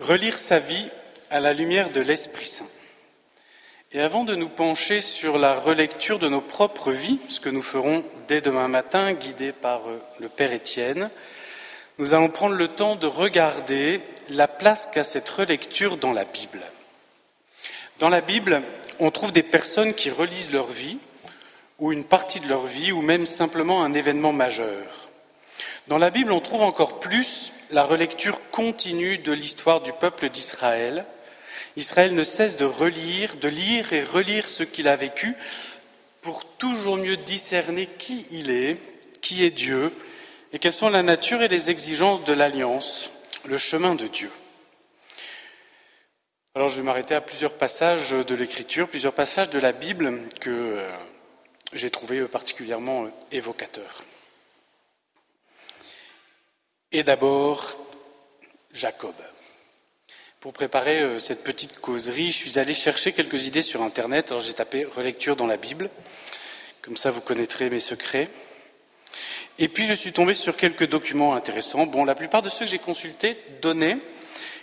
Relire sa vie à la lumière de l'Esprit Saint. Et avant de nous pencher sur la relecture de nos propres vies, ce que nous ferons dès demain matin, guidés par euh, le Père Étienne, nous allons prendre le temps de regarder la place qu'a cette relecture dans la Bible. Dans la Bible, on trouve des personnes qui relisent leur vie, ou une partie de leur vie, ou même simplement un événement majeur. Dans la Bible, on trouve encore plus la relecture continue de l'histoire du peuple d'Israël. Israël ne cesse de relire, de lire et relire ce qu'il a vécu pour toujours mieux discerner qui il est, qui est Dieu, et quelles sont la nature et les exigences de l'alliance, le chemin de Dieu. Alors je vais m'arrêter à plusieurs passages de l'Écriture, plusieurs passages de la Bible que euh, j'ai trouvés particulièrement évocateurs. Et d'abord, Jacob. Pour préparer euh, cette petite causerie, je suis allé chercher quelques idées sur Internet. Alors j'ai tapé relecture dans la Bible. Comme ça, vous connaîtrez mes secrets. Et puis, je suis tombé sur quelques documents intéressants. Bon, la plupart de ceux que j'ai consultés donnaient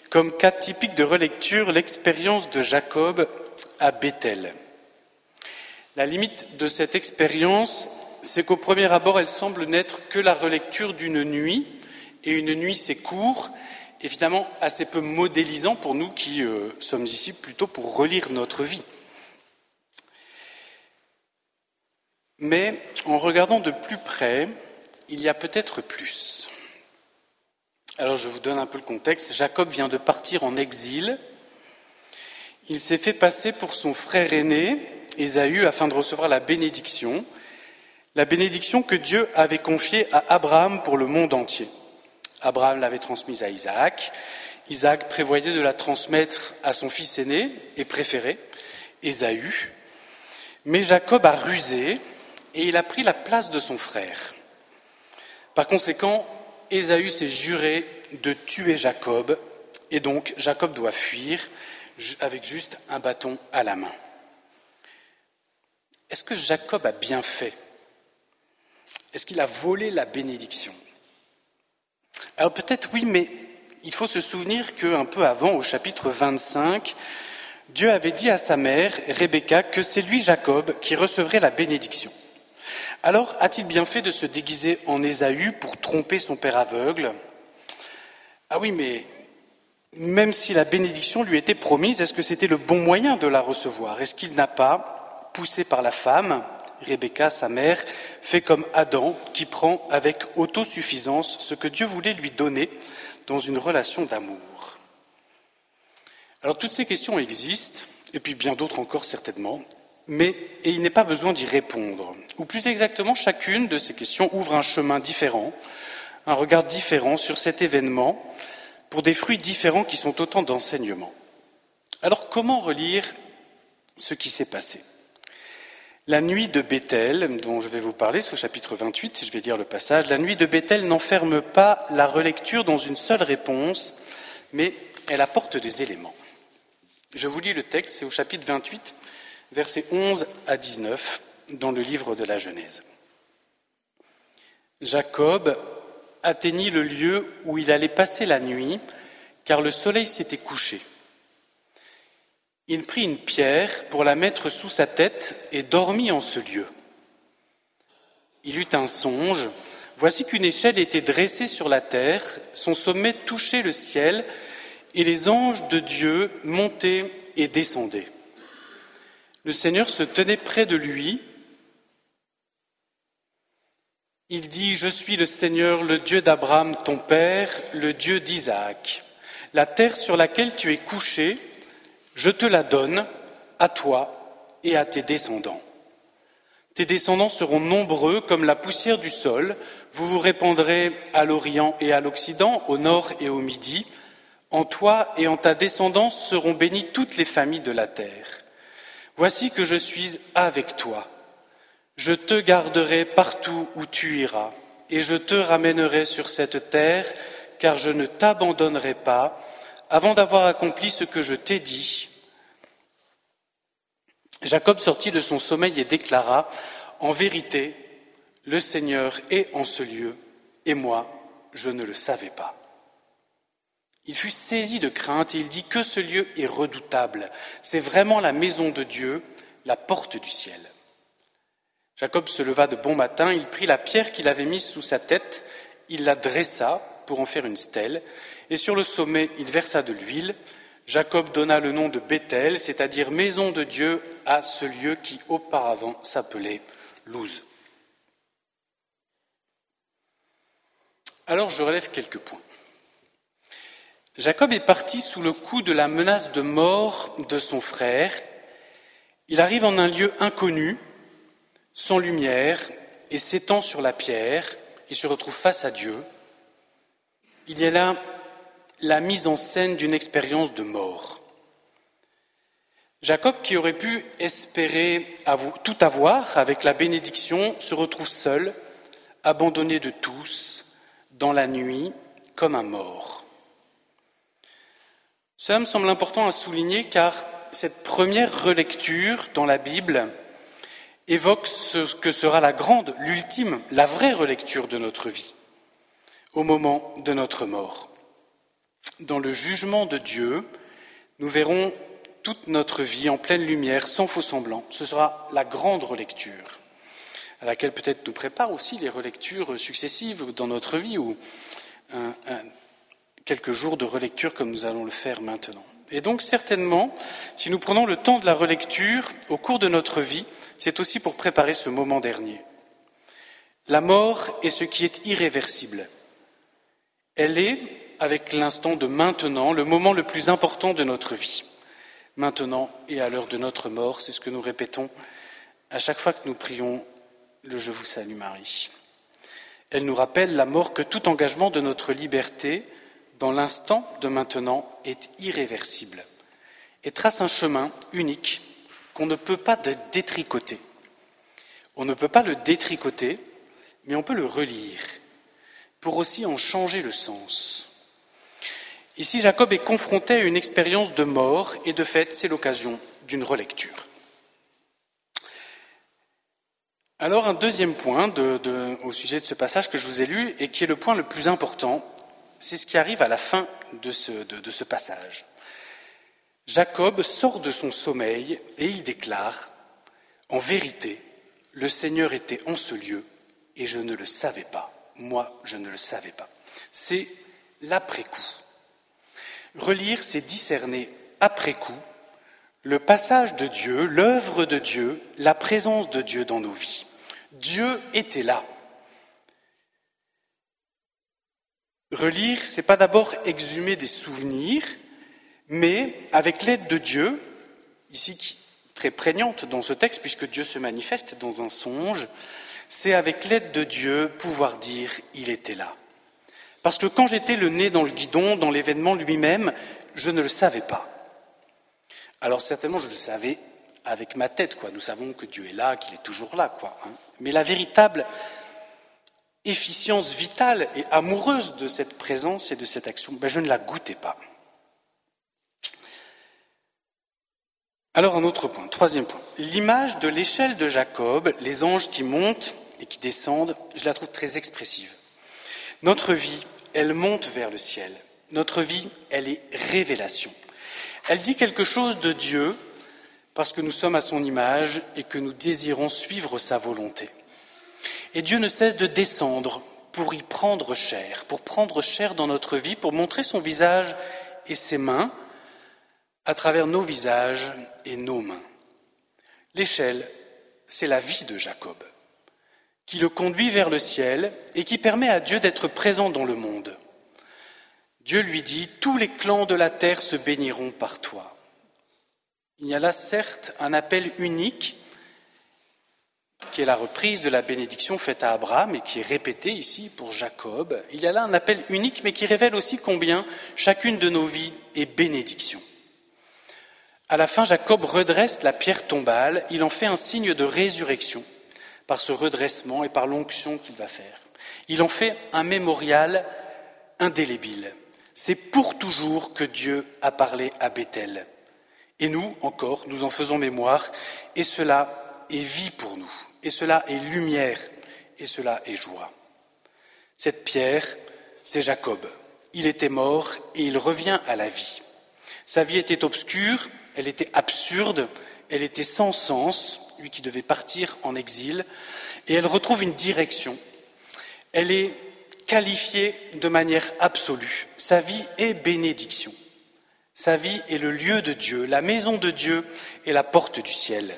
comme cas typique de relecture l'expérience de Jacob à Bethel. La limite de cette expérience, c'est qu'au premier abord, elle semble n'être que la relecture d'une nuit, et une nuit c'est court, évidemment assez peu modélisant pour nous qui euh, sommes ici plutôt pour relire notre vie. Mais en regardant de plus près, il y a peut-être plus. Alors je vous donne un peu le contexte. Jacob vient de partir en exil. Il s'est fait passer pour son frère aîné, Ésaü, afin de recevoir la bénédiction, la bénédiction que Dieu avait confiée à Abraham pour le monde entier. Abraham l'avait transmise à Isaac. Isaac prévoyait de la transmettre à son fils aîné et préféré, Ésaü. Mais Jacob a rusé et il a pris la place de son frère. Par conséquent, Ésaü s'est juré de tuer Jacob et donc Jacob doit fuir avec juste un bâton à la main. Est-ce que Jacob a bien fait? Est-ce qu'il a volé la bénédiction? Alors peut-être oui, mais il faut se souvenir qu'un peu avant, au chapitre 25, Dieu avait dit à sa mère, Rebecca, que c'est lui, Jacob, qui recevrait la bénédiction. Alors a-t-il bien fait de se déguiser en Ésaü pour tromper son père aveugle? Ah oui, mais même si la bénédiction lui était promise, est-ce que c'était le bon moyen de la recevoir? Est-ce qu'il n'a pas, poussé par la femme, Rebecca, sa mère, fait comme Adam, qui prend avec autosuffisance ce que Dieu voulait lui donner dans une relation d'amour. Alors toutes ces questions existent, et puis bien d'autres encore certainement, mais il n'est pas besoin d'y répondre. Ou plus exactement, chacune de ces questions ouvre un chemin différent, un regard différent sur cet événement, pour des fruits différents qui sont autant d'enseignements. Alors comment relire ce qui s'est passé? La nuit de Bethel, dont je vais vous parler, c'est au chapitre 28, je vais dire le passage. La nuit de Bethel n'enferme pas la relecture dans une seule réponse, mais elle apporte des éléments. Je vous lis le texte, c'est au chapitre 28, versets 11 à 19, dans le livre de la Genèse. Jacob atteignit le lieu où il allait passer la nuit, car le soleil s'était couché. Il prit une pierre pour la mettre sous sa tête et dormit en ce lieu. Il eut un songe. Voici qu'une échelle était dressée sur la terre, son sommet touchait le ciel, et les anges de Dieu montaient et descendaient. Le Seigneur se tenait près de lui. Il dit, Je suis le Seigneur, le Dieu d'Abraham, ton Père, le Dieu d'Isaac. La terre sur laquelle tu es couché, je te la donne à toi et à tes descendants. Tes descendants seront nombreux comme la poussière du sol, vous vous répandrez à l'Orient et à l'Occident, au nord et au midi. En toi et en ta descendance seront bénies toutes les familles de la terre. Voici que je suis avec toi. Je te garderai partout où tu iras, et je te ramènerai sur cette terre, car je ne t'abandonnerai pas avant d'avoir accompli ce que je t'ai dit. Jacob sortit de son sommeil et déclara, En vérité, le Seigneur est en ce lieu, et moi, je ne le savais pas. Il fut saisi de crainte et il dit que ce lieu est redoutable. C'est vraiment la maison de Dieu, la porte du ciel. Jacob se leva de bon matin, il prit la pierre qu'il avait mise sous sa tête, il la dressa pour en faire une stèle, et sur le sommet il versa de l'huile. Jacob donna le nom de Bethel, c'est-à-dire maison de Dieu, à ce lieu qui auparavant s'appelait Luz. Alors je relève quelques points. Jacob est parti sous le coup de la menace de mort de son frère. Il arrive en un lieu inconnu, sans lumière, et s'étend sur la pierre, et se retrouve face à Dieu. Il a là la mise en scène d'une expérience de mort. Jacob, qui aurait pu espérer tout avoir avec la bénédiction, se retrouve seul, abandonné de tous, dans la nuit, comme un mort. Cela me semble important à souligner car cette première relecture dans la Bible évoque ce que sera la grande, l'ultime, la vraie relecture de notre vie, au moment de notre mort. Dans le jugement de Dieu, nous verrons toute notre vie en pleine lumière, sans faux semblant. Ce sera la grande relecture, à laquelle peut-être nous préparent aussi les relectures successives dans notre vie, ou quelques jours de relecture comme nous allons le faire maintenant. Et donc certainement, si nous prenons le temps de la relecture au cours de notre vie, c'est aussi pour préparer ce moment dernier. La mort est ce qui est irréversible. Elle est, avec l'instant de maintenant, le moment le plus important de notre vie. Maintenant et à l'heure de notre mort, c'est ce que nous répétons à chaque fois que nous prions le Je vous salue Marie. Elle nous rappelle la mort que tout engagement de notre liberté, dans l'instant de maintenant est irréversible et trace un chemin unique qu'on ne peut pas détricoter. On ne peut pas le détricoter, mais on peut le relire pour aussi en changer le sens. Ici, Jacob est confronté à une expérience de mort et de fait, c'est l'occasion d'une relecture. Alors, un deuxième point au sujet de ce passage que je vous ai lu et qui est le point le plus important, c'est ce qui arrive à la fin de ce, de ce passage. Jacob sort de son sommeil et il déclare, En vérité, le Seigneur était en ce lieu et je ne le savais pas. Moi, je ne le savais pas. C'est l'après-coup. Relire, c'est discerner après coup le passage de Dieu, l'œuvre de Dieu, la présence de Dieu dans nos vies. Dieu était là. Relire, c'est pas d'abord exhumer des souvenirs, mais avec l'aide de Dieu, ici très prégnante dans ce texte, puisque Dieu se manifeste dans un songe, c'est avec l'aide de Dieu pouvoir dire il était là. Parce que quand j'étais le nez dans le guidon, dans l'événement lui-même, je ne le savais pas. Alors certainement, je le savais avec ma tête, quoi. Nous savons que Dieu est là, qu'il est toujours là, quoi. Hein. Mais la véritable efficience vitale et amoureuse de cette présence et de cette action, ben je ne la goûtais pas. Alors un autre point, troisième point. L'image de l'échelle de Jacob, les anges qui montent et qui descendent, je la trouve très expressive. Notre vie, elle monte vers le ciel. Notre vie, elle est révélation. Elle dit quelque chose de Dieu parce que nous sommes à son image et que nous désirons suivre sa volonté. Et Dieu ne cesse de descendre pour y prendre chair, pour prendre chair dans notre vie, pour montrer son visage et ses mains à travers nos visages et nos mains. L'échelle, c'est la vie de Jacob, qui le conduit vers le ciel et qui permet à Dieu d'être présent dans le monde. Dieu lui dit, Tous les clans de la terre se béniront par toi. Il y a là certes un appel unique qui est la reprise de la bénédiction faite à Abraham et qui est répétée ici pour Jacob. Il y a là un appel unique, mais qui révèle aussi combien chacune de nos vies est bénédiction. À la fin, Jacob redresse la pierre tombale, il en fait un signe de résurrection par ce redressement et par l'onction qu'il va faire. Il en fait un mémorial indélébile. C'est pour toujours que Dieu a parlé à Bethel. Et nous, encore, nous en faisons mémoire, et cela est vie pour nous et cela est lumière, et cela est joie. Cette pierre, c'est Jacob, Il était mort et il revient à la vie. Sa vie était obscure, elle était absurde, elle était sans sens, lui qui devait partir en exil, et elle retrouve une direction. Elle est qualifiée de manière absolue. Sa vie est bénédiction. Sa vie est le lieu de Dieu, la maison de Dieu et la porte du ciel.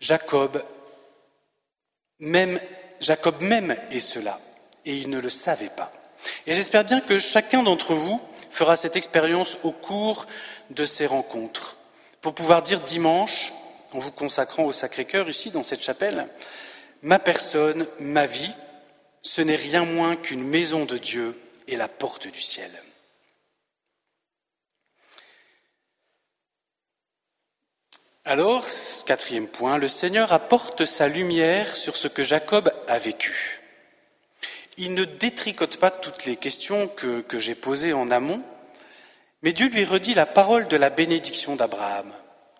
Jacob même, Jacob même est cela, et il ne le savait pas. Et j'espère bien que chacun d'entre vous fera cette expérience au cours de ces rencontres, pour pouvoir dire dimanche, en vous consacrant au Sacré-Cœur ici dans cette chapelle, ma personne, ma vie, ce n'est rien moins qu'une maison de Dieu et la porte du ciel. Alors, quatrième point, le Seigneur apporte sa lumière sur ce que Jacob a vécu. Il ne détricote pas toutes les questions que, que j'ai posées en amont, mais Dieu lui redit la parole de la bénédiction d'Abraham.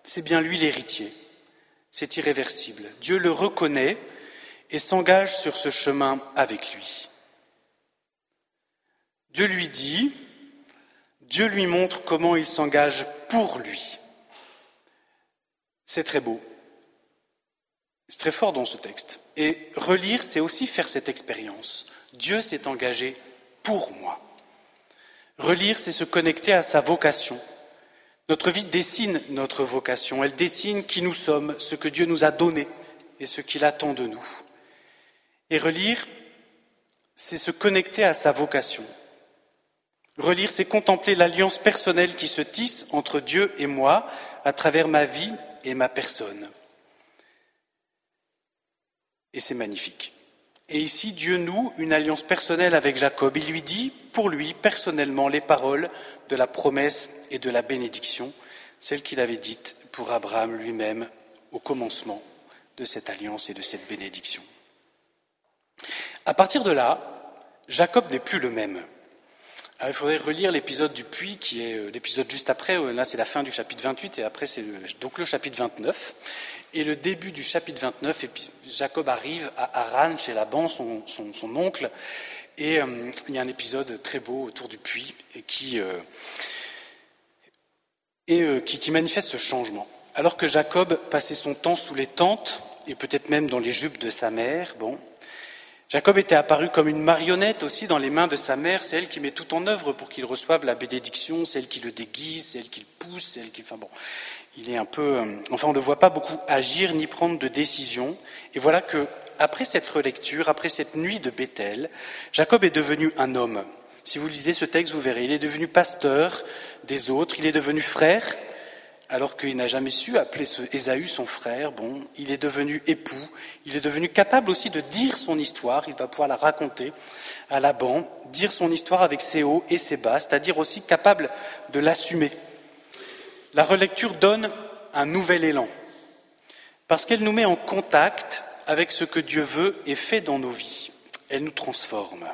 C'est bien lui l'héritier. C'est irréversible. Dieu le reconnaît et s'engage sur ce chemin avec lui. Dieu lui dit, Dieu lui montre comment il s'engage pour lui. C'est très beau. C'est très fort dans ce texte. Et relire, c'est aussi faire cette expérience. Dieu s'est engagé pour moi. Relire, c'est se connecter à sa vocation. Notre vie dessine notre vocation, elle dessine qui nous sommes, ce que Dieu nous a donné et ce qu'il attend de nous. Et relire, c'est se connecter à sa vocation. Relire, c'est contempler l'alliance personnelle qui se tisse entre Dieu et moi à travers ma vie et ma personne. Et c'est magnifique. Et ici, Dieu noue une alliance personnelle avec Jacob. Il lui dit, pour lui, personnellement, les paroles de la promesse et de la bénédiction, celles qu'il avait dites pour Abraham lui-même au commencement de cette alliance et de cette bénédiction. À partir de là, Jacob n'est plus le même. Alors, il faudrait relire l'épisode du puits, qui est euh, l'épisode juste après. Euh, là, c'est la fin du chapitre 28, et après, c'est donc le chapitre 29. Et le début du chapitre 29, et Jacob arrive à Haran, chez Laban, son, oncle, et euh, il y a un épisode très beau autour du puits et qui, et, qui, qui manifeste ce changement. Alors que Jacob passait son temps sous les tentes, et peut-être même dans les jupes de sa mère, bon, Jacob était apparu comme une marionnette aussi dans les mains de sa mère, c'est elle qui met tout en œuvre pour qu'il reçoive la bénédiction, c'est elle qui le déguise, c'est elle qui le pousse, c'est elle qui... Enfin bon, il est un peu... Euh, enfin, on ne voit pas beaucoup agir ni prendre de décision. Et voilà que, après cette relecture, après cette nuit de Bethel, Jacob est devenu un homme. Si vous lisez ce texte, vous verrez, il est devenu pasteur des autres, il est devenu frère, alors qu'il n'a jamais su appeler Ésaü son frère, bon, il est devenu époux, il est devenu capable aussi de dire son histoire, il va pouvoir la raconter à Laban, dire son histoire avec ses hauts et ses bas, c'est-à-dire aussi capable de l'assumer. La relecture donne un nouvel élan, parce qu'elle nous met en contact avec ce que Dieu veut et fait dans nos vies. Elle nous transforme.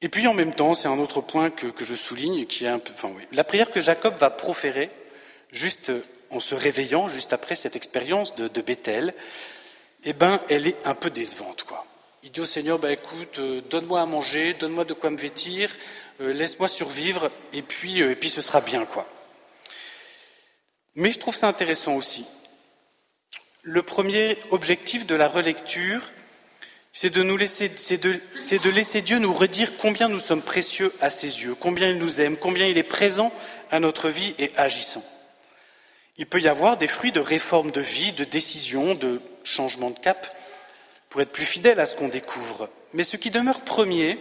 Et puis en même temps, c'est un autre point que, je souligne, qui est un peu, enfin oui, la prière que Jacob va proférer, juste en se réveillant, juste après cette expérience de, Bethel, eh ben, elle est un peu décevante, quoi. Il dit au Seigneur, bah, écoute, euh, donne-moi à manger, donne-moi de quoi me vêtir, euh, laisse-moi survivre, et puis, euh, et puis ce sera bien, quoi. Mais je trouve ça intéressant aussi. Le premier objectif de la relecture, c'est de, laisser, laisser Dieu nous redire combien nous sommes précieux à ses yeux, combien il nous aime, combien il est présent à notre vie et agissant. Il peut y avoir des fruits de réforme de vie, de décision, de changement de cap, pour être plus fidèle à ce qu'on découvre. Mais ce qui demeure premier,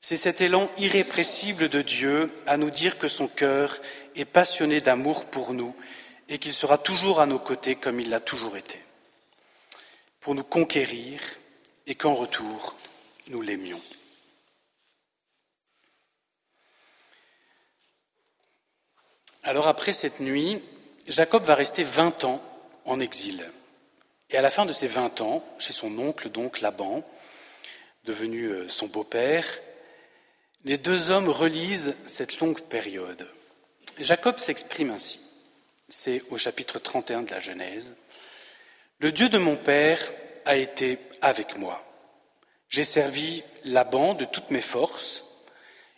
c'est cet élan irrépressible de Dieu à nous dire que son cœur est passionné d'amour pour nous et qu'il sera toujours à nos côtés comme il l'a toujours été, pour nous conquérir et qu'en retour, nous l'aimions. Alors après cette nuit, Jacob va rester 20 ans en exil. Et à la fin de ces 20 ans, chez son oncle, donc Laban, devenu euh, son beau-père, les deux hommes relisent cette longue période. Jacob s'exprime ainsi. C'est au chapitre 31 de la Genèse. Le Dieu de mon père a été avec moi. J'ai servi Laban de toutes mes forces.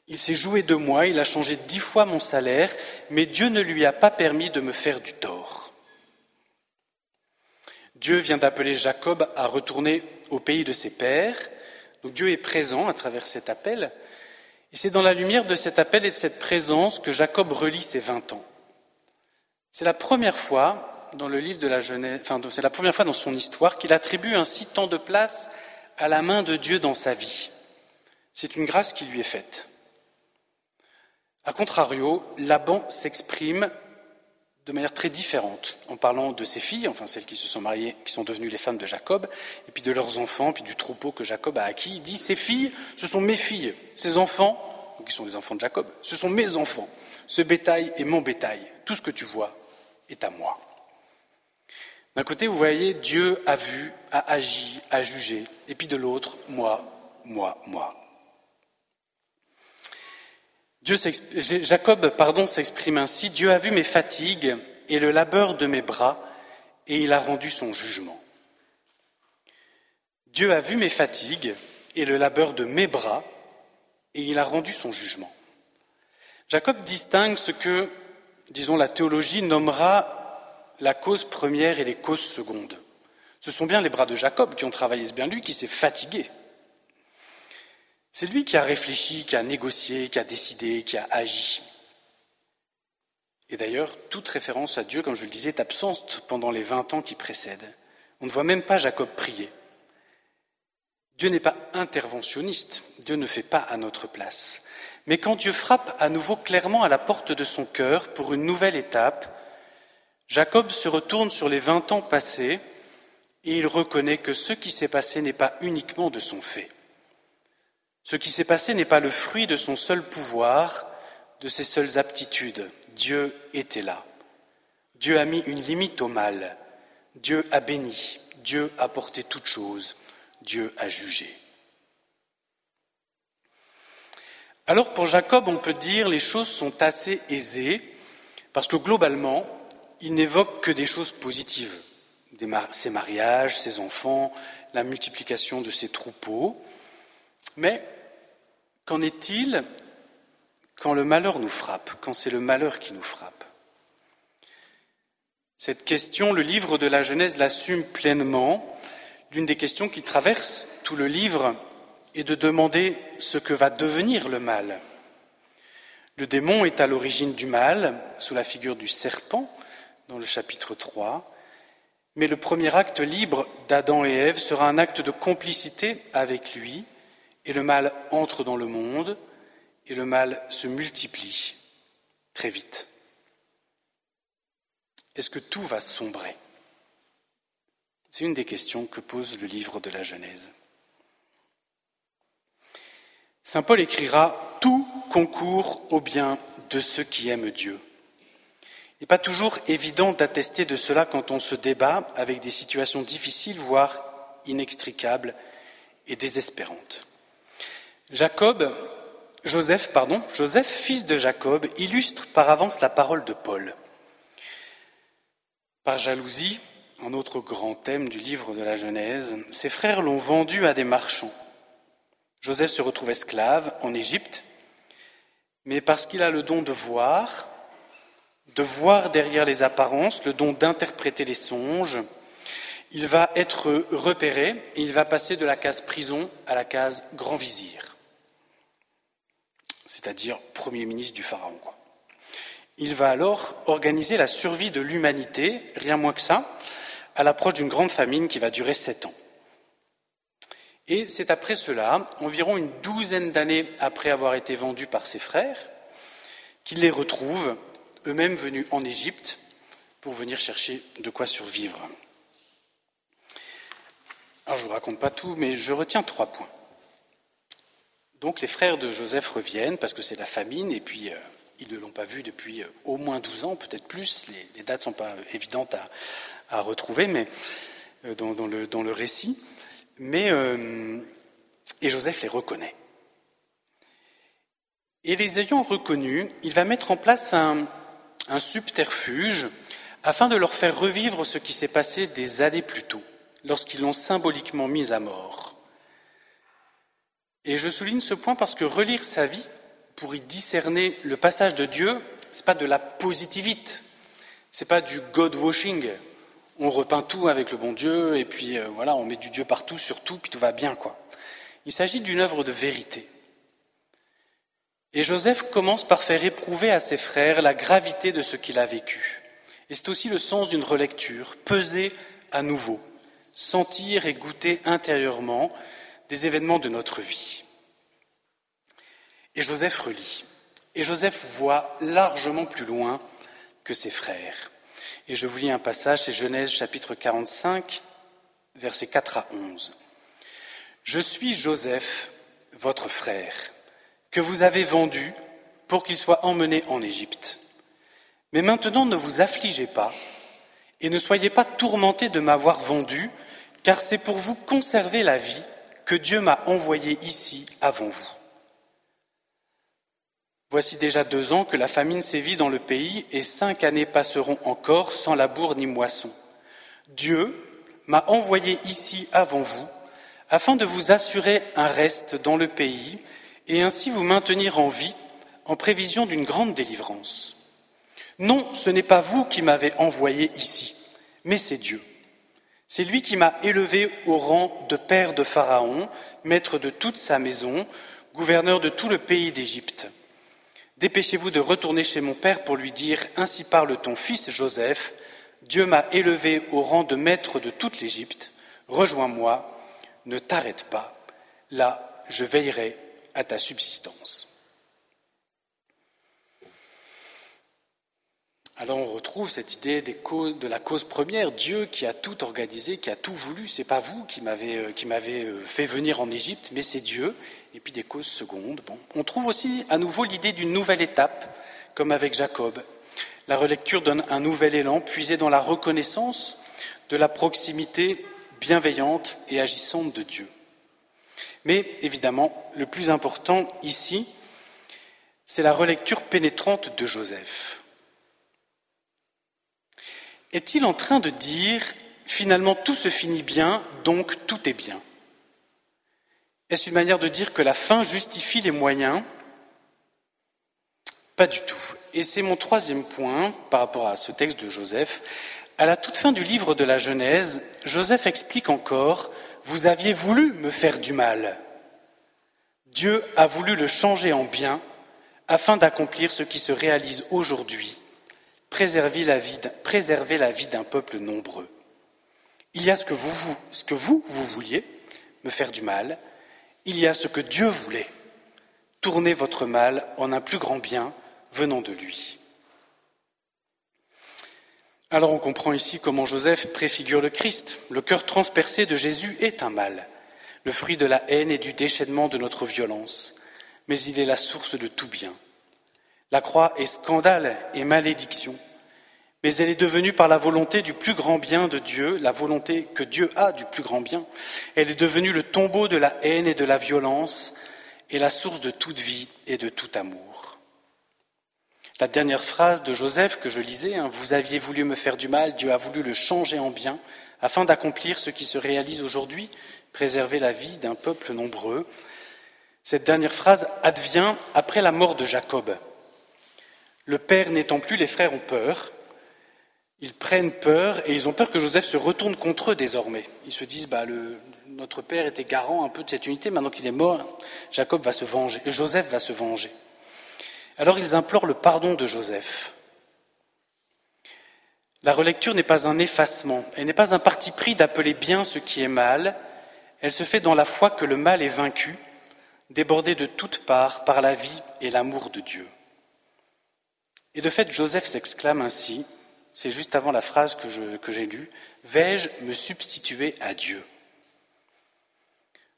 Il s'est joué de moi, il a changé dix fois mon salaire, mais Dieu ne lui a pas permis de me faire du tort. Dieu vient d'appeler Jacob à retourner au pays de ses pères. Donc Dieu est présent à travers cet appel. Et c'est dans la lumière de cet appel et de cette présence que Jacob relit ses vingt ans. C'est la première fois dans le livre de la Genèse, c'est la première fois dans son histoire qu'il attribue ainsi tant de place à la main de Dieu dans sa vie. C'est une grâce qui lui est faite. A contrario, Laban s'exprime de manière très différente, en parlant de ses filles, enfin celles qui se sont mariées, qui sont devenues les femmes de Jacob, et puis de leurs enfants, puis du troupeau que Jacob a acquis. Il dit, ces filles, ce sont mes filles, ces enfants, qui sont les enfants de Jacob, ce sont mes enfants, ce bétail est mon bétail, tout ce que tu vois est à moi. D'un côté, vous voyez, Dieu a vu, a agi, a jugé, et puis de l'autre, moi, moi, moi. Jacob s'exprime ainsi, Dieu a vu mes fatigues et le labeur de mes bras, et il a rendu son jugement. Dieu a vu mes fatigues et le labeur de mes bras, et il a rendu son jugement. Jacob distingue ce que, disons, la théologie nommera la cause première et les causes secondes. Ce sont bien les bras de Jacob qui ont travaillé, c'est bien lui qui s'est fatigué. C'est lui qui a réfléchi, qui a négocié, qui a décidé, qui a agi. Et d'ailleurs, toute référence à Dieu, comme je le disais, est absente pendant les vingt ans qui précèdent. On ne voit même pas Jacob prier. Dieu n'est pas interventionniste, Dieu ne fait pas à notre place. Mais quand Dieu frappe à nouveau clairement à la porte de son cœur pour une nouvelle étape, Jacob se retourne sur les vingt ans passés et il reconnaît que ce qui s'est passé n'est pas uniquement de son fait. Ce qui s'est passé n'est pas le fruit de son seul pouvoir, de ses seules aptitudes. Dieu était là. Dieu a mis une limite au mal. Dieu a béni. Dieu a porté toutes choses. Dieu a jugé. Alors pour Jacob, on peut dire les choses sont assez aisées, parce que globalement, il n'évoque que des choses positives. Ses mariages, ses enfants, la multiplication de ses troupeaux. Mais Qu'en est-il quand le malheur nous frappe, quand c'est le malheur qui nous frappe? Cette question, le livre de la Genèse l'assume pleinement. L'une des questions qui traverse tout le livre est de demander ce que va devenir le mal. Le démon est à l'origine du mal, sous la figure du serpent, dans le chapitre 3. Mais le premier acte libre d'Adam et Ève sera un acte de complicité avec lui, et le mal entre dans le monde, et le mal se multiplie très vite. Est-ce que tout va sombrer? C'est une des questions que pose le livre de la Genèse. Saint Paul écrira Tout concourt au bien de ceux qui aiment Dieu. Il n'est pas toujours évident d'attester de cela quand on se débat avec des situations difficiles, voire inextricables et désespérantes. Jacob, Joseph, pardon, Joseph, fils de Jacob, illustre par avance la parole de Paul. Par jalousie, un autre grand thème du livre de la Genèse, ses frères l'ont vendu à des marchands. Joseph se retrouve esclave en Égypte, mais parce qu'il a le don de voir, de voir derrière les apparences, le don d'interpréter les songes, il va être repéré et il va passer de la case prison à la case grand vizir c'est-à-dire Premier ministre du Pharaon. Il va alors organiser la survie de l'humanité, rien moins que ça, à l'approche d'une grande famine qui va durer sept ans. Et c'est après cela, environ une douzaine d'années après avoir été vendu par ses frères, qu'il les retrouve, eux-mêmes venus en Égypte, pour venir chercher de quoi survivre. Alors je ne vous raconte pas tout, mais je retiens trois points. Donc les frères de Joseph reviennent parce que c'est la famine et puis euh, ils ne l'ont pas vu depuis euh, au moins 12 ans, peut-être plus. Les, dates ne sont pas évidentes à, retrouver mais, euh, dans, le, récit. Mais, et Joseph les reconnaît. Et les ayant reconnus, il va mettre en place un, un subterfuge afin de leur faire revivre ce qui s'est passé des années plus tôt, lorsqu'ils l'ont symboliquement mis à mort. Et je souligne ce point parce que relire sa vie pour y discerner le passage de Dieu, c'est pas de la positivite, c'est pas du God washing. On repeint tout avec le bon Dieu et puis euh, voilà, on met du Dieu partout sur tout puis tout va bien quoi. Il s'agit d'une œuvre de vérité. Et Joseph commence par faire éprouver à ses frères la gravité de ce qu'il a vécu. Et c'est aussi le sens d'une relecture, peser à nouveau, sentir et goûter intérieurement des événements de notre vie. Et Joseph relit. Et Joseph voit largement plus loin que ses frères. Et je vous lis un passage, c'est Genèse chapitre 45, versets 4 à 11. Je suis Joseph, votre frère, que vous avez vendu pour qu'il soit emmené en Égypte. Mais maintenant ne vous affligez pas et ne soyez pas tourmentés de m'avoir vendu, car c'est pour vous conserver la vie que Dieu m'a envoyé ici avant vous. Voici déjà deux ans que la famine sévit dans le pays et cinq années passeront encore sans labour ni moisson. Dieu m'a envoyé ici avant vous afin de vous assurer un reste dans le pays et ainsi vous maintenir en vie en prévision d'une grande délivrance. Non, ce n'est pas vous qui m'avez envoyé ici, mais c'est Dieu. C'est lui qui m'a élevé au rang de père de Pharaon, maître de toute sa maison, gouverneur de tout le pays d'Égypte. Dépêchez-vous de retourner chez mon père pour lui dire Ainsi parle ton fils Joseph, Dieu m'a élevé au rang de maître de toute l'Égypte, rejoins-moi, ne t'arrête pas, là je veillerai à ta subsistance. Alors on retrouve cette idée de la cause première, Dieu qui a tout organisé, qui a tout voulu. C'est pas vous qui m'avez euh, qui m'avez euh, fait venir en Égypte, mais c'est Dieu. Et puis des causes secondes. On trouve aussi à nouveau l'idée d'une nouvelle étape, comme avec Jacob. La relecture donne un nouvel élan, puisé dans la reconnaissance de la proximité bienveillante et agissante de Dieu. Mais évidemment, le plus important ici, c'est la relecture pénétrante de Joseph. Est-il en train de dire finalement tout se finit bien, donc tout est bien? Est-ce une manière de dire que la fin justifie les moyens? Pas du tout. Et c'est mon troisième point par rapport à ce texte de Joseph. À la toute fin du livre de la Genèse, Joseph explique encore Vous aviez voulu me faire du mal. Dieu a voulu le changer en bien afin d'accomplir ce qui se réalise aujourd'hui préserver la vie, d'un peuple nombreux. Il y a ce que vous, vous, vous vouliez, me faire du mal. Il y a ce que Dieu voulait, tourner votre mal en un plus grand bien venant de lui. Alors on comprend ici comment Joseph préfigure le Christ. Le cœur transpercé de Jésus est un mal, le fruit de la haine et du déchaînement de notre violence, mais il est la source de tout bien. La croix est scandale et malédiction, mais elle est devenue par la volonté du plus grand bien de Dieu, la volonté que Dieu a du plus grand bien. Elle est devenue le tombeau de la haine et de la violence et la source de toute vie et de tout amour. La dernière phrase de Joseph que je lisais, hein, Vous aviez voulu me faire du mal, Dieu a voulu le changer en bien, afin d'accomplir ce qui se réalise aujourd'hui, préserver la vie d'un peuple nombreux. Cette dernière phrase advient après la mort de Jacob. Le père n'étant plus, les frères ont peur. Ils prennent peur et ils ont peur que Joseph se retourne contre eux désormais. Ils se disent, bah, notre père était garant un peu de cette unité, maintenant qu'il est mort, Jacob va se venger, Joseph va se venger. Alors ils implorent le pardon de Joseph. La relecture n'est pas un effacement, elle n'est pas un parti pris d'appeler bien ce qui est mal, elle se fait dans la foi que le mal est vaincu, débordé de toutes parts par la vie et l'amour de Dieu. Et de fait, Joseph s'exclame ainsi, c'est juste avant la phrase que, j'ai lue, Vais-je me substituer à Dieu?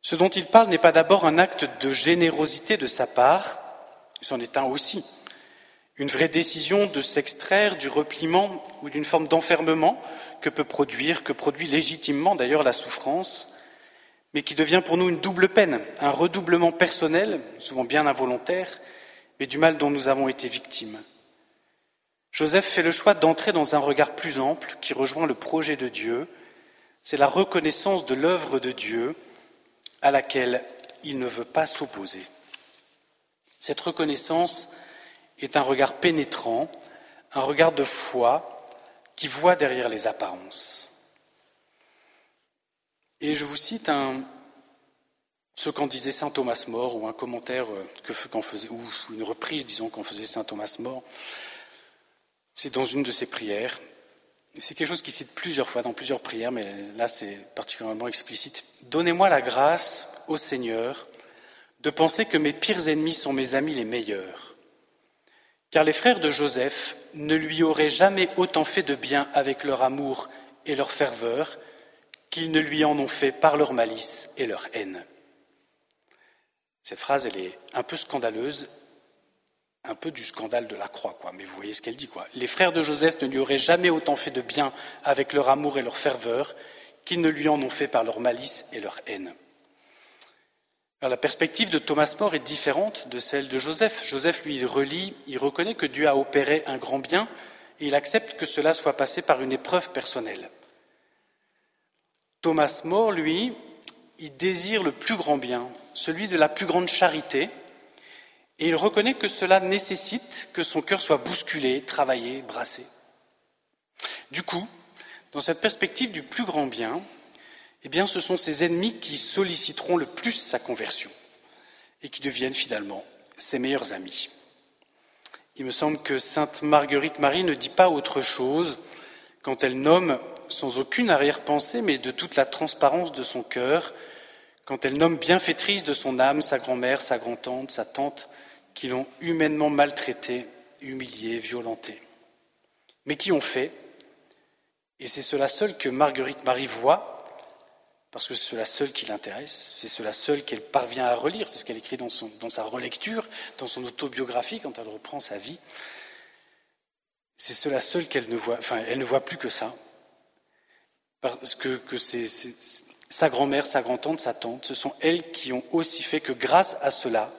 Ce dont il parle n'est pas d'abord un acte de générosité de sa part, c'en est un aussi, une vraie décision de s'extraire du repliement ou d'une forme d'enfermement que peut produire, que produit légitimement d'ailleurs la souffrance, mais qui devient pour nous une double peine, un redoublement personnel, souvent bien involontaire, mais du mal dont nous avons été victimes. Joseph fait le choix d'entrer dans un regard plus ample qui rejoint le projet de Dieu. C'est la reconnaissance de l'œuvre de Dieu à laquelle il ne veut pas s'opposer. Cette reconnaissance est un regard pénétrant, un regard de foi qui voit derrière les apparences. Et je vous cite un, ce qu'en disait saint Thomas More, ou un commentaire euh, que, qu'en faisait, ou une reprise, disons, qu'en faisait saint Thomas More. C'est dans une de ses prières. C'est quelque chose qu'il cite plusieurs fois dans plusieurs prières, mais là c'est particulièrement explicite. Donnez-moi la grâce, au Seigneur, de penser que mes pires ennemis sont mes amis les meilleurs. Car les frères de Joseph ne lui auraient jamais autant fait de bien avec leur amour et leur ferveur qu'ils ne lui en ont fait par leur malice et leur haine. Cette phrase, elle est un peu scandaleuse, un peu du scandale de la croix, quoi. Mais vous voyez ce qu'elle dit, quoi. Les frères de Joseph ne lui auraient jamais autant fait de bien avec leur amour et leur ferveur qu'ils ne lui en ont fait par leur malice et leur haine. Alors, la perspective de Thomas More est différente de celle de Joseph. Joseph, lui, il relit, il reconnaît que Dieu a opéré un grand bien et il accepte que cela soit passé par une épreuve personnelle. Thomas More, lui, il désire le plus grand bien, celui de la plus grande charité, et il reconnaît que cela nécessite que son cœur soit bousculé, travaillé, brassé. Du coup, dans cette perspective du plus grand bien, eh bien, ce sont ses ennemis qui solliciteront le plus sa conversion et qui deviennent finalement ses meilleurs amis. Il me semble que sainte Marguerite Marie ne dit pas autre chose quand elle nomme, sans aucune arrière-pensée, mais de toute la transparence de son cœur, quand elle nomme bienfaitrice de son âme sa grand-mère, sa grand-tante, sa tante, qui l'ont humainement maltraitée, humiliée, violentée, mais qui ont fait, et c'est cela seul que Marguerite Marie voit, parce que c'est cela seul qui l'intéresse, c'est cela seul qu'elle parvient à relire, c'est ce qu'elle écrit dans, sa relecture, dans son autobiographie, quand elle reprend sa vie. C'est cela seul qu'elle ne voit, enfin, elle ne voit plus que ça, parce que, que c'est sa grand-mère, sa grand-tante, sa tante, ce sont elles qui ont aussi fait que grâce à cela,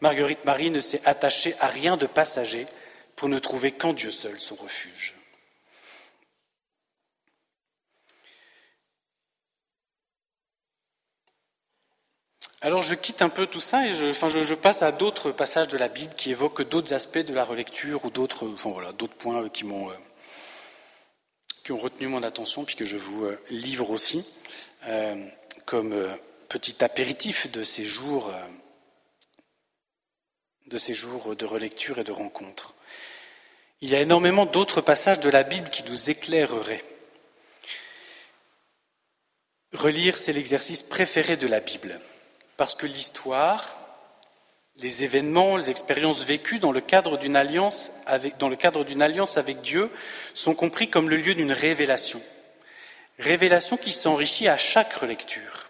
Marguerite Marie ne s'est attachée à rien de passager pour ne trouver qu'en Dieu seul son refuge. Alors je quitte un peu tout ça et je, passe à d'autres passages de la Bible qui évoquent d'autres aspects de la relecture ou d'autres voilà, points qui m'ont euh, qui ont retenu mon attention puis que je vous euh, livre aussi. Euh, comme euh, petit apéritif de ces jours euh, de ces jours de relecture et de rencontre. Il y a énormément d'autres passages de la Bible qui nous éclaireraient. Relire, c'est l'exercice préféré de la Bible, parce que l'histoire, les événements, les expériences vécues dans le cadre d'une alliance avec, Dieu sont compris comme le lieu d'une révélation. Révélation qui s'enrichit à chaque relecture.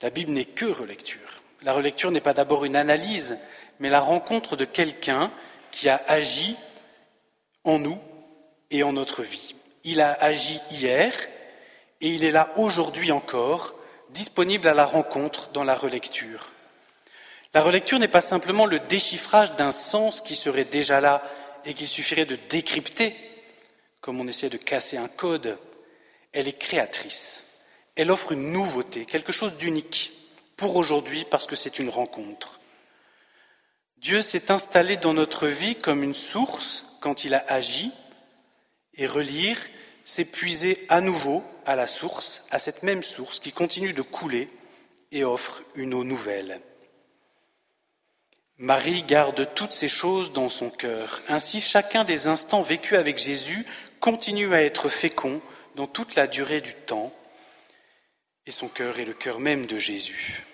La Bible n'est que relecture. La relecture n'est pas d'abord une analyse, mais la rencontre de quelqu'un qui a agi en nous et en notre vie. Il a agi hier et il est là aujourd'hui encore, disponible à la rencontre dans la relecture. La relecture n'est pas simplement le déchiffrage d'un sens qui serait déjà là et qu'il suffirait de décrypter, comme on essaie de casser un code elle est créatrice. Elle offre une nouveauté, quelque chose d'unique pour aujourd'hui parce que c'est une rencontre. Dieu s'est installé dans notre vie comme une source quand il a agi et relire, c'est puiser à nouveau à la source, à cette même source qui continue de couler et offre une eau nouvelle. Marie garde toutes ces choses dans son cœur. Ainsi, chacun des instants vécus avec Jésus continue à être fécond dans toute la durée du temps, et son cœur est le cœur même de Jésus.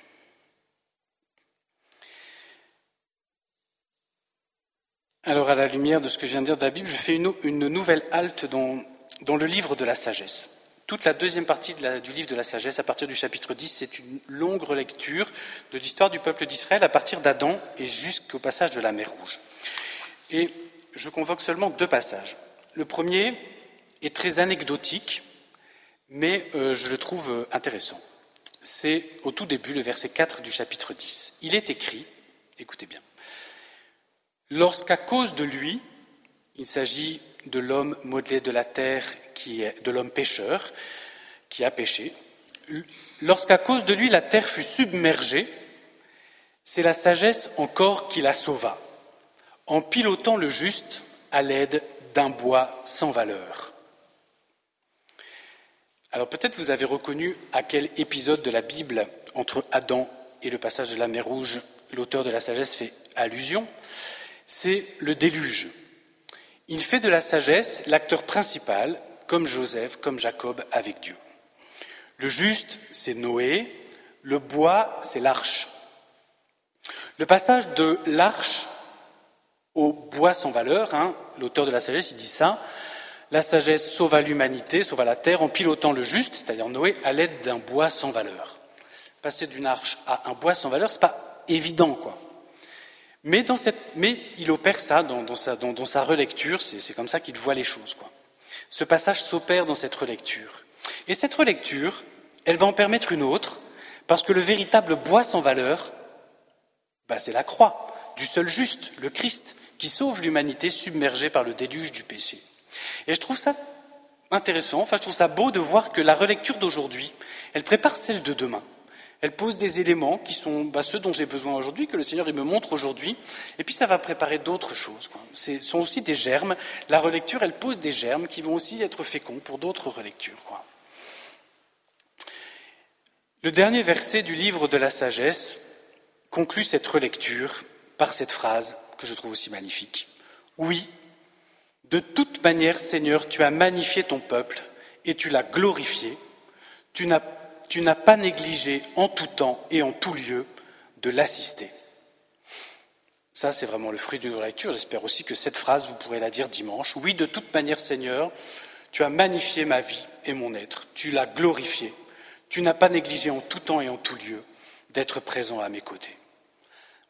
Alors, à la lumière de ce que je viens de dire de la Bible, je fais une, nouvelle halte dans, dans, le livre de la sagesse. Toute la deuxième partie du livre de la sagesse, à partir du chapitre 10, c'est une longue relecture de l'histoire du peuple d'Israël à partir d'Adam et jusqu'au passage de la mer Rouge. Et je convoque seulement deux passages. Le premier, est très anecdotique, mais euh, je le trouve euh, intéressant. C'est au tout début, le verset 4 du chapitre 10. Il est écrit, écoutez bien, lorsqu'à cause de lui, il s'agit de l'homme modelé de la terre, qui est, de l'homme pécheur, qui a péché, lorsqu'à cause de lui la terre fut submergée, C'est la sagesse encore qui la sauva, en pilotant le juste à l'aide d'un bois sans valeur. Alors peut-être vous avez reconnu à quel épisode de la Bible entre Adam et le passage de la mer Rouge l'auteur de la sagesse fait allusion. C'est le déluge. Il fait de la sagesse l'acteur principal, comme Joseph, comme Jacob avec Dieu. Le juste, c'est Noé, le bois, c'est l'arche. Le passage de l'arche au bois sans valeur, hein, l'auteur de la sagesse, dit ça, la sagesse sauva l'humanité, sauva la terre en pilotant le juste, c'est-à-dire Noé, à l'aide d'un bois sans valeur. Passer d'une arche à un bois sans valeur, c'est pas évident, quoi. Mais, il opère ça dans, sa, relecture, c'est comme ça qu'il voit les choses. Ce passage s'opère dans cette relecture. Et cette relecture, elle va en permettre une autre, parce que le véritable bois sans valeur, bah, c'est la croix du seul juste, le Christ, qui sauve l'humanité submergée par le déluge du péché. Et je trouve ça intéressant, enfin je trouve ça beau de voir que la relecture d'aujourd'hui, elle prépare celle de demain. Elle pose des éléments qui sont bah, ceux dont j'ai besoin aujourd'hui, que le Seigneur il me montre aujourd'hui, et puis ça va préparer d'autres choses. Ce sont aussi des germes. La relecture, elle pose des germes qui vont aussi être féconds pour d'autres relectures. Le dernier verset du livre de la sagesse conclut cette relecture par cette phrase que je trouve aussi magnifique. Oui, de toute manière, Seigneur, tu as magnifié ton peuple et tu l'as glorifié. Tu n'as pas négligé en tout temps et en tout lieu de l'assister. Ça, c'est vraiment le fruit d'une lecture. J'espère aussi que cette phrase, vous pourrez la dire dimanche. Oui, de toute manière, Seigneur, tu as magnifié ma vie et mon être. Tu l'as glorifié. Tu n'as pas négligé en tout temps et en tout lieu d'être présent à mes côtés.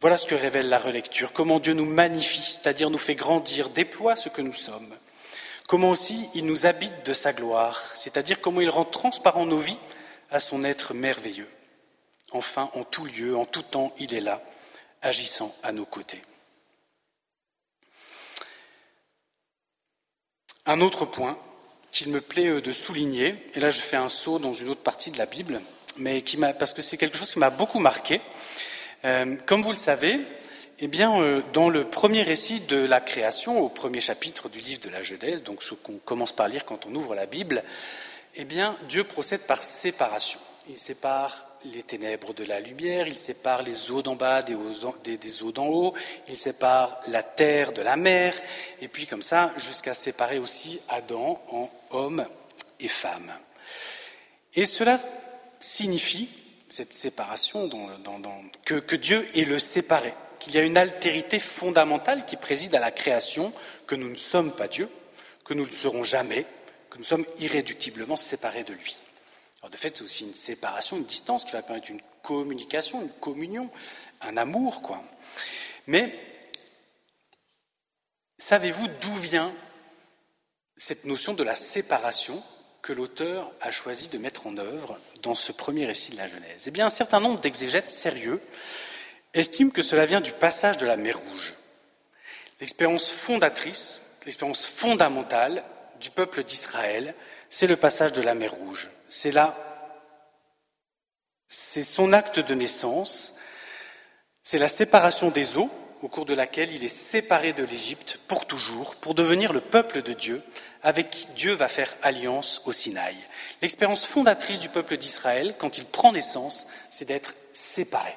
Voilà ce que révèle la relecture, comment Dieu nous magnifie, c'est-à-dire nous fait grandir, déploie ce que nous sommes. Comment aussi il nous habite de sa gloire, c'est-à-dire comment il rend transparent nos vies à son être merveilleux. Enfin, en tout lieu, en tout temps, il est là, agissant à nos côtés. Un autre point qu'il me plaît de souligner, et là je fais un saut dans une autre partie de la Bible, parce que c'est quelque chose qui m'a beaucoup marqué, euh, comme vous le savez, eh bien, euh, dans le premier récit de la création, au premier chapitre du livre de la Genèse, donc ce qu'on commence par lire quand on ouvre la Bible, eh bien, Dieu procède par séparation. Il sépare les ténèbres de la lumière, il sépare les eaux d'en bas des, eaux d'en haut, il sépare la terre de la mer, et puis comme ça, jusqu'à séparer aussi Adam en homme et femme. Et cela signifie cette séparation, que, Dieu est le séparé, qu'il y a une altérité fondamentale qui préside à la création, que nous ne sommes pas Dieu, que nous ne serons jamais, nous sommes irréductiblement séparés de lui. Alors de fait, c'est aussi une séparation, une distance qui va permettre une communication, une communion, un amour, quoi. Mais savez-vous d'où vient cette notion de la séparation que l'auteur a choisi de mettre en œuvre dans ce premier récit de la Genèse? Eh bien, un certain nombre d'exégètes sérieux estiment que cela vient du passage de la mer Rouge. L'expérience fondatrice, l'expérience fondamentale du peuple d'Israël, c'est le passage de la mer Rouge. C'est là, c'est son acte de naissance, c'est la séparation des eaux au cours de laquelle il est séparé de l'Égypte pour toujours, pour devenir le peuple de Dieu, avec qui Dieu va faire alliance au Sinaï. L'expérience fondatrice du peuple d'Israël, quand il prend naissance, c'est d'être séparé.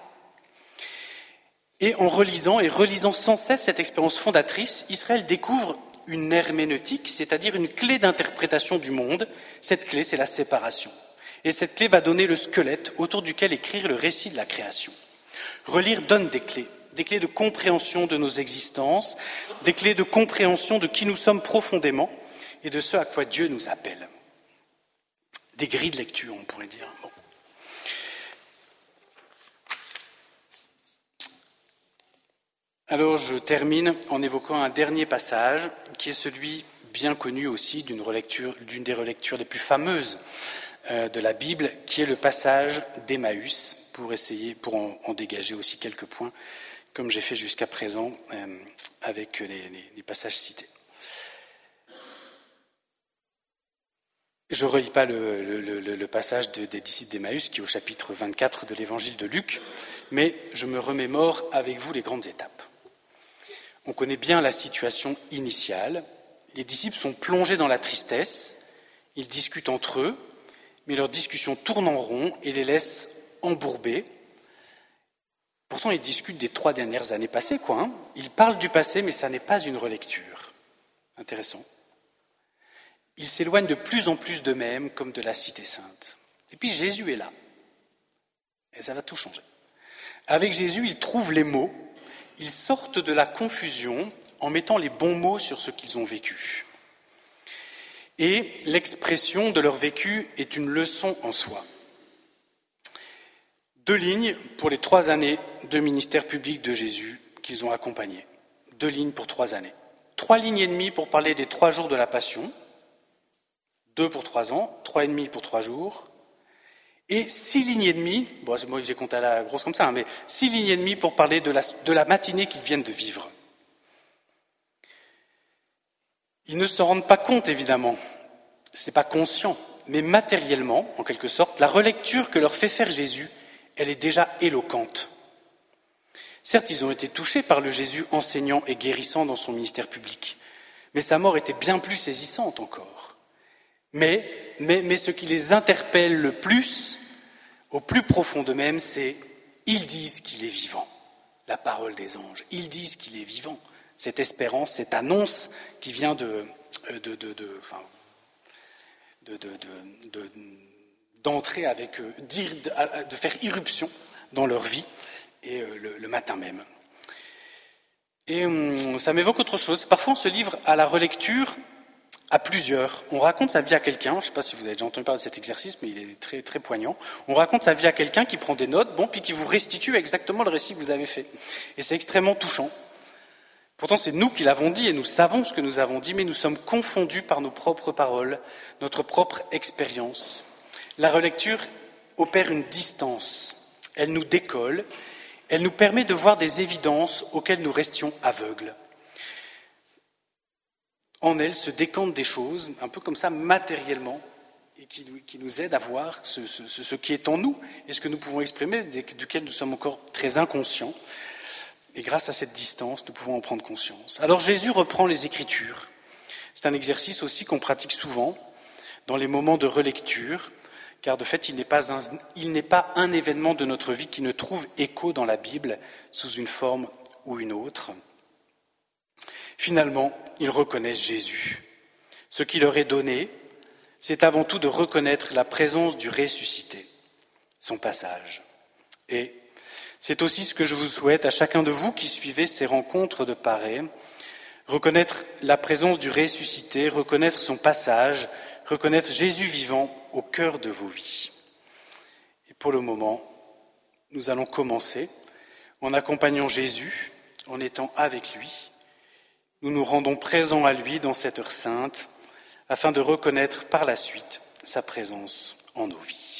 Et en relisant et relisant sans cesse cette expérience fondatrice, Israël découvre une herméneutique, c'est-à-dire une clé d'interprétation du monde. Cette clé, c'est la séparation. Et cette clé va donner le squelette autour duquel écrire le récit de la création. Relire donne des clés, des clés de compréhension de nos existences, des clés de compréhension de qui nous sommes profondément, et de ce à quoi Dieu nous appelle. Des grilles de lecture, on pourrait dire. Alors je termine en évoquant un dernier passage qui est celui bien connu aussi d'une des relectures les plus fameuses euh, de la Bible, qui est le passage d'Emmaüs, pour essayer, pour en, dégager aussi quelques points, comme j'ai fait jusqu'à présent euh, avec les passages cités. Je ne relis pas le, passage des disciples d'Emmaüs qui est au chapitre 24 de l'évangile de Luc, mais je me remémore avec vous les grandes étapes. On connaît bien la situation initiale. Les disciples sont plongés dans la tristesse, ils discutent entre eux, mais leur discussion tourne en rond et les laisse embourbés. Pourtant, ils discutent des trois dernières années passées, quoi. Hein. Ils parlent du passé, mais ça n'est pas une relecture. Intéressant. Ils s'éloignent de plus en plus d'eux-mêmes comme de la cité sainte. Et puis Jésus est là. Et ça va tout changer. Avec Jésus, ils trouvent les mots, ils sortent de la confusion en mettant les bons mots sur ce qu'ils ont vécu. Et l'expression de leur vécu est une leçon en soi. Deux lignes pour les trois années de ministère public de Jésus qu'ils ont accompagné. Deux lignes pour trois années. Trois lignes et demie pour parler des trois jours de la Passion, deux pour trois ans, trois et demi pour trois jours, et six lignes et demie, bon, moi j'ai compté à la grosse comme ça, hein, mais six lignes et demie pour parler de la, matinée qu'ils viennent de vivre. Ils ne se rendent pas compte, évidemment, c'est pas conscient, mais matériellement, en quelque sorte, la relecture que leur fait faire Jésus, elle est déjà éloquente. Certes, ils ont été touchés par le Jésus enseignant et guérissant dans son ministère public, mais sa mort était bien plus saisissante encore. Mais, ce qui les interpelle le plus, au plus profond d'eux-mêmes, c'est ils disent qu'il est vivant, la parole des anges. Ils disent qu'il est vivant. Cette espérance, cette annonce qui vient de, d'entrer avec, euh, de faire irruption dans leur vie et euh, le, matin même. Et hum, ça m'évoque autre chose. Parfois, on se livre à la relecture à plusieurs. On raconte sa vie à quelqu'un, je ne sais pas si vous avez déjà entendu parler de cet exercice, mais il est très, très poignant. On raconte sa vie à quelqu'un qui prend des notes, bon, puis qui vous restitue exactement le récit que vous avez fait. Et c'est extrêmement touchant. Pourtant, c'est nous qui l'avons dit et nous savons ce que nous avons dit, mais nous sommes confondus par nos propres paroles, notre propre expérience. La relecture opère une distance. Elle nous décolle. Elle nous permet de voir des évidences auxquelles nous restions aveugles en elle se décantent des choses, un peu comme ça, matériellement, et qui, nous aident à voir ce, qui est en nous et ce que nous pouvons exprimer, duquel nous sommes encore très inconscients. Et grâce à cette distance, nous pouvons en prendre conscience. Alors Jésus reprend les Écritures. C'est un exercice aussi qu'on pratique souvent dans les moments de relecture, car de fait, il n'est pas, pas un événement de notre vie qui ne trouve écho dans la Bible sous une forme ou une autre. Finalement, ils reconnaissent Jésus. Ce qui leur est donné, c'est avant tout de reconnaître la présence du ressuscité, son passage. Et c'est aussi ce que je vous souhaite à chacun de vous qui suivez ces rencontres de pareil, reconnaître la présence du ressuscité, reconnaître son passage, reconnaître Jésus vivant au cœur de vos vies. Et pour le moment, nous allons commencer en accompagnant Jésus, en étant avec lui, nous nous rendons présents à lui dans cette heure sainte afin de reconnaître par la suite sa présence en nos vies.